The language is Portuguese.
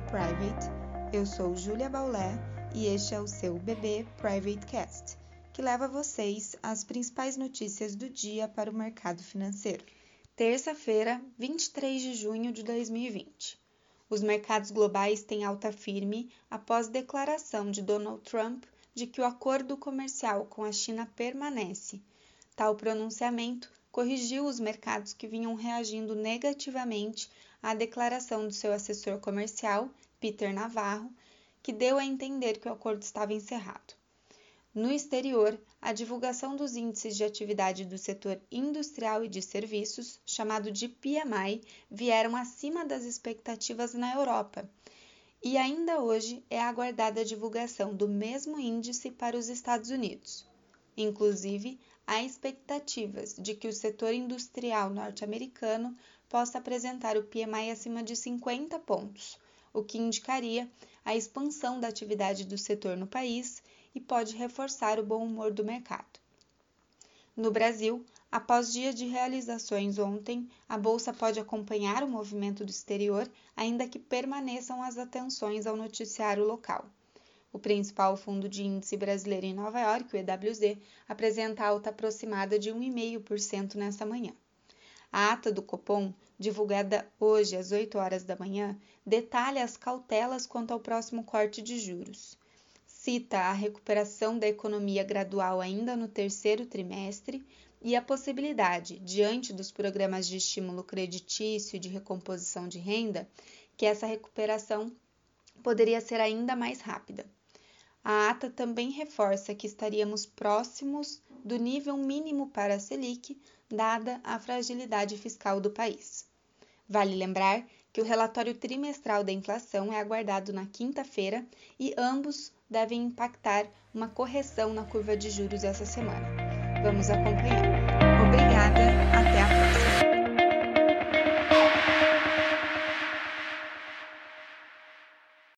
Private. Eu sou Júlia Baulé e este é o seu BB Private Cast, que leva vocês as principais notícias do dia para o mercado financeiro. Terça-feira, 23 de junho de 2020. Os mercados globais têm alta firme após declaração de Donald Trump de que o acordo comercial com a China permanece. Tal pronunciamento corrigiu os mercados que vinham reagindo negativamente à declaração do seu assessor comercial, Peter Navarro, que deu a entender que o acordo estava encerrado. No exterior, a divulgação dos índices de atividade do setor industrial e de serviços, chamado de PMI, vieram acima das expectativas na Europa. E ainda hoje é aguardada a divulgação do mesmo índice para os Estados Unidos. Inclusive, há expectativas de que o setor industrial norte-americano possa apresentar o PMI acima de 50 pontos, o que indicaria a expansão da atividade do setor no país e pode reforçar o bom humor do mercado. No Brasil, após dia de realizações ontem, a bolsa pode acompanhar o movimento do exterior, ainda que permaneçam as atenções ao noticiário local. O principal fundo de índice brasileiro em Nova York, o EWZ, apresenta alta aproximada de 1,5% nesta manhã. A ata do Copom, divulgada hoje às 8 horas da manhã, detalha as cautelas quanto ao próximo corte de juros. Cita a recuperação da economia gradual ainda no terceiro trimestre e a possibilidade, diante dos programas de estímulo creditício e de recomposição de renda, que essa recuperação poderia ser ainda mais rápida. A ata também reforça que estaríamos próximos do nível mínimo para a Selic, dada a fragilidade fiscal do país. Vale lembrar que o relatório trimestral da inflação é aguardado na quinta-feira e ambos devem impactar uma correção na curva de juros essa semana. Vamos acompanhar. Obrigada, até a próxima!